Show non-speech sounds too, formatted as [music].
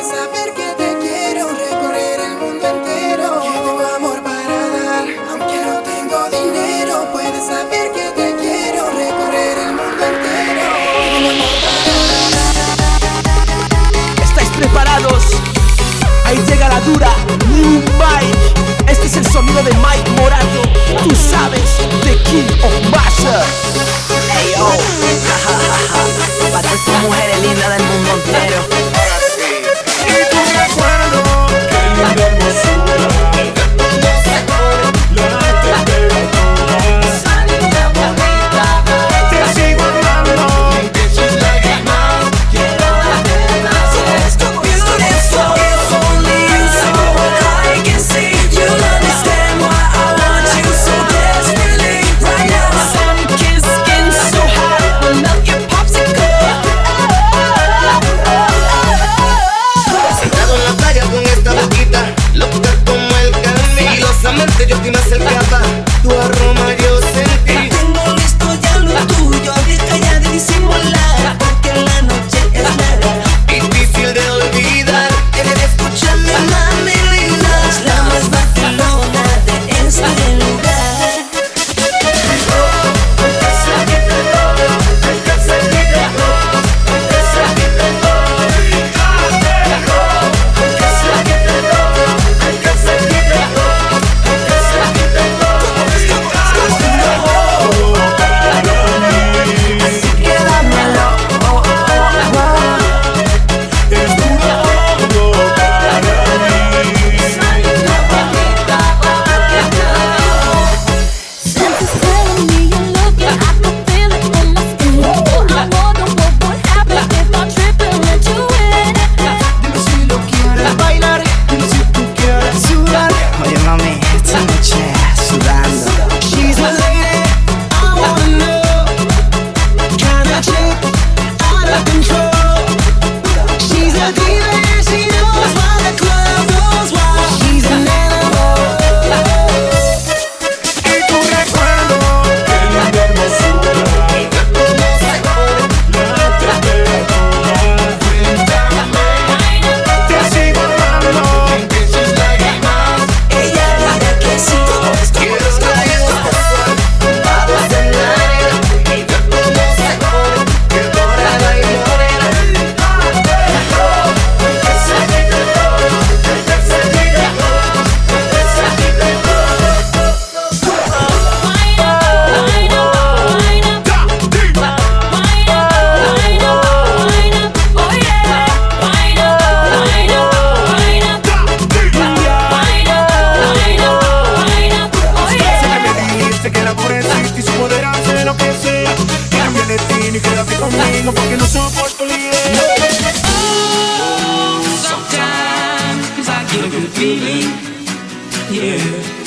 Puedes saber que te quiero recorrer el mundo entero tengo amor para dar Aunque no tengo dinero Puedes saber que te quiero recorrer el mundo entero Estáis preparados Ahí llega la dura Mike Este es el sonido de Mike Morato Tú sabes de quién of vaya Hey yo oh. [laughs] mujer el hidra del mundo entero No porque não suporto líder Sometimes I get a good feeling Yeah